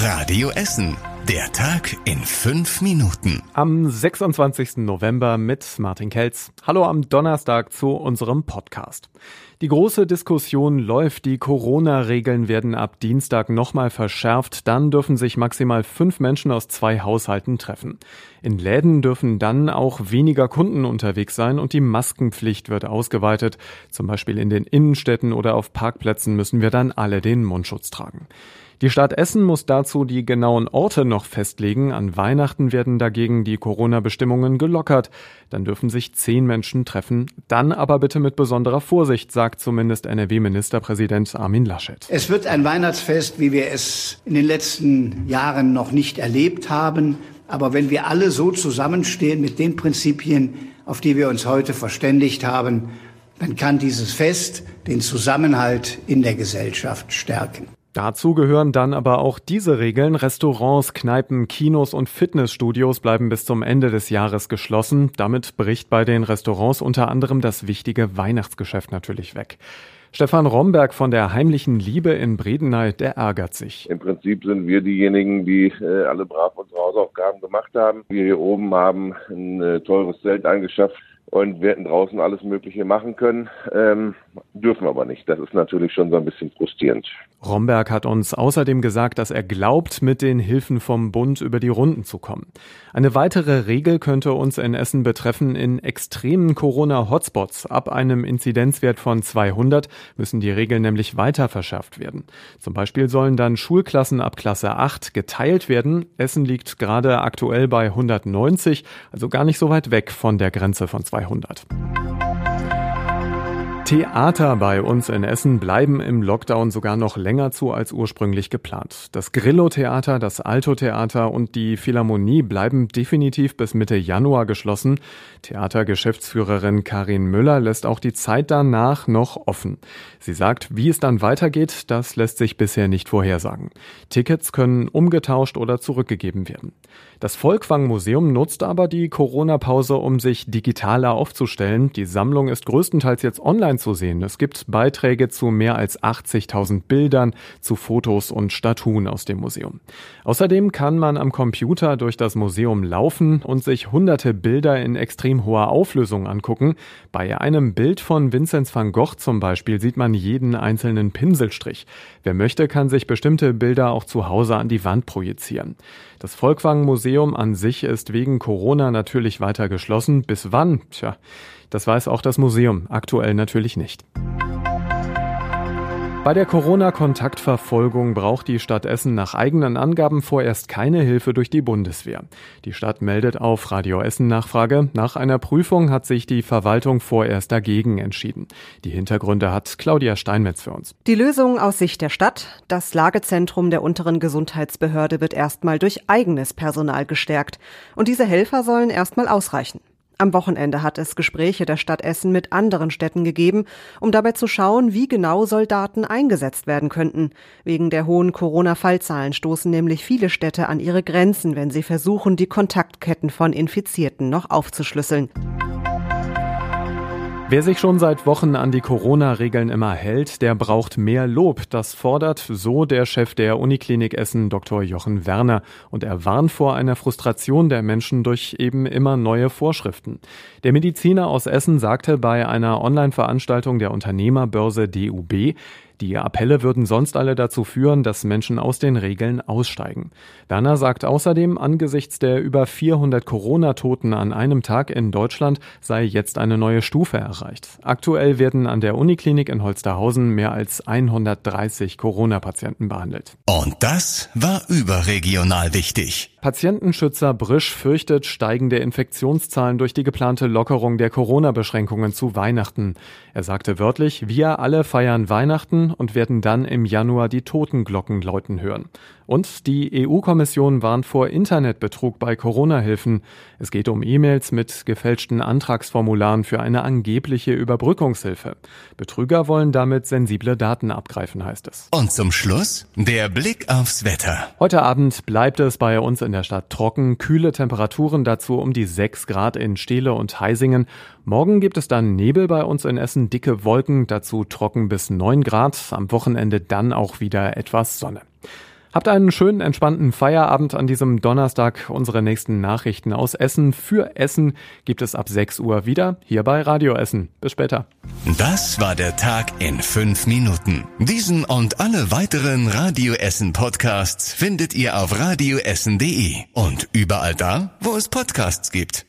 Radio Essen. Der Tag in fünf Minuten. Am 26. November mit Martin Kelz. Hallo am Donnerstag zu unserem Podcast. Die große Diskussion läuft. Die Corona-Regeln werden ab Dienstag nochmal verschärft. Dann dürfen sich maximal fünf Menschen aus zwei Haushalten treffen. In Läden dürfen dann auch weniger Kunden unterwegs sein und die Maskenpflicht wird ausgeweitet. Zum Beispiel in den Innenstädten oder auf Parkplätzen müssen wir dann alle den Mundschutz tragen. Die Stadt Essen muss dazu die genauen Orte noch festlegen. An Weihnachten werden dagegen die Corona-Bestimmungen gelockert. Dann dürfen sich zehn Menschen treffen. Dann aber bitte mit besonderer Vorsicht, sagt zumindest NRW-Ministerpräsident Armin Laschet. Es wird ein Weihnachtsfest, wie wir es in den letzten Jahren noch nicht erlebt haben. Aber wenn wir alle so zusammenstehen mit den Prinzipien, auf die wir uns heute verständigt haben, dann kann dieses Fest den Zusammenhalt in der Gesellschaft stärken. Dazu gehören dann aber auch diese Regeln. Restaurants, Kneipen, Kinos und Fitnessstudios bleiben bis zum Ende des Jahres geschlossen. Damit bricht bei den Restaurants unter anderem das wichtige Weihnachtsgeschäft natürlich weg. Stefan Romberg von der Heimlichen Liebe in Bredeney, der ärgert sich. Im Prinzip sind wir diejenigen, die äh, alle brav unsere Hausaufgaben gemacht haben. Wir hier oben haben ein äh, teures Zelt angeschafft und wir hätten draußen alles Mögliche machen können, ähm, dürfen aber nicht. Das ist natürlich schon so ein bisschen frustrierend. Romberg hat uns außerdem gesagt, dass er glaubt, mit den Hilfen vom Bund über die Runden zu kommen. Eine weitere Regel könnte uns in Essen betreffen. In extremen Corona-Hotspots ab einem Inzidenzwert von 200 müssen die Regeln nämlich weiter verschärft werden. Zum Beispiel sollen dann Schulklassen ab Klasse 8 geteilt werden. Essen liegt gerade aktuell bei 190, also gar nicht so weit weg von der Grenze von 200. 200. Theater bei uns in Essen bleiben im Lockdown sogar noch länger zu als ursprünglich geplant. Das Grillo-Theater, das Alto-Theater und die Philharmonie bleiben definitiv bis Mitte Januar geschlossen. Theatergeschäftsführerin Karin Müller lässt auch die Zeit danach noch offen. Sie sagt, wie es dann weitergeht, das lässt sich bisher nicht vorhersagen. Tickets können umgetauscht oder zurückgegeben werden. Das Volkwang-Museum nutzt aber die Corona-Pause, um sich digitaler aufzustellen. Die Sammlung ist größtenteils jetzt online zu sehen. Es gibt Beiträge zu mehr als 80.000 Bildern, zu Fotos und Statuen aus dem Museum. Außerdem kann man am Computer durch das Museum laufen und sich hunderte Bilder in extrem hoher Auflösung angucken. Bei einem Bild von Vinzenz van Gogh zum Beispiel sieht man jeden einzelnen Pinselstrich. Wer möchte, kann sich bestimmte Bilder auch zu Hause an die Wand projizieren. Das Volkwang-Museum an sich ist wegen Corona natürlich weiter geschlossen. Bis wann? Tja, das weiß auch das Museum. Aktuell natürlich nicht. Bei der Corona-Kontaktverfolgung braucht die Stadt Essen nach eigenen Angaben vorerst keine Hilfe durch die Bundeswehr. Die Stadt meldet auf Radio Essen Nachfrage. Nach einer Prüfung hat sich die Verwaltung vorerst dagegen entschieden. Die Hintergründe hat Claudia Steinmetz für uns. Die Lösung aus Sicht der Stadt. Das Lagezentrum der unteren Gesundheitsbehörde wird erstmal durch eigenes Personal gestärkt. Und diese Helfer sollen erstmal ausreichen. Am Wochenende hat es Gespräche der Stadt Essen mit anderen Städten gegeben, um dabei zu schauen, wie genau Soldaten eingesetzt werden könnten. Wegen der hohen Corona-Fallzahlen stoßen nämlich viele Städte an ihre Grenzen, wenn sie versuchen, die Kontaktketten von Infizierten noch aufzuschlüsseln. Wer sich schon seit Wochen an die Corona-Regeln immer hält, der braucht mehr Lob. Das fordert so der Chef der Uniklinik Essen, Dr. Jochen Werner. Und er warnt vor einer Frustration der Menschen durch eben immer neue Vorschriften. Der Mediziner aus Essen sagte bei einer Online-Veranstaltung der Unternehmerbörse DUB, die Appelle würden sonst alle dazu führen, dass Menschen aus den Regeln aussteigen. Werner sagt außerdem, angesichts der über 400 Corona-Toten an einem Tag in Deutschland sei jetzt eine neue Stufe erreicht. Aktuell werden an der Uniklinik in Holsterhausen mehr als 130 Corona-Patienten behandelt. Und das war überregional wichtig. Patientenschützer Brisch fürchtet steigende Infektionszahlen durch die geplante Lockerung der Corona-Beschränkungen zu Weihnachten. Er sagte wörtlich, wir alle feiern Weihnachten und werden dann im Januar die Totenglocken läuten hören. Und die EU-Kommission warnt vor Internetbetrug bei Corona-Hilfen. Es geht um E-Mails mit gefälschten Antragsformularen für eine angebliche Überbrückungshilfe. Betrüger wollen damit sensible Daten abgreifen, heißt es. Und zum Schluss der Blick aufs Wetter. Heute Abend bleibt es bei uns in der Stadt trocken, kühle Temperaturen dazu um die 6 Grad in Steele und Heisingen. Morgen gibt es dann Nebel bei uns in Essen, dicke Wolken, dazu trocken bis 9 Grad, am Wochenende dann auch wieder etwas Sonne. Habt einen schönen, entspannten Feierabend an diesem Donnerstag. Unsere nächsten Nachrichten aus Essen für Essen gibt es ab 6 Uhr wieder hier bei Radio Essen. Bis später. Das war der Tag in fünf Minuten. Diesen und alle weiteren Radio Essen Podcasts findet ihr auf radioessen.de und überall da, wo es Podcasts gibt.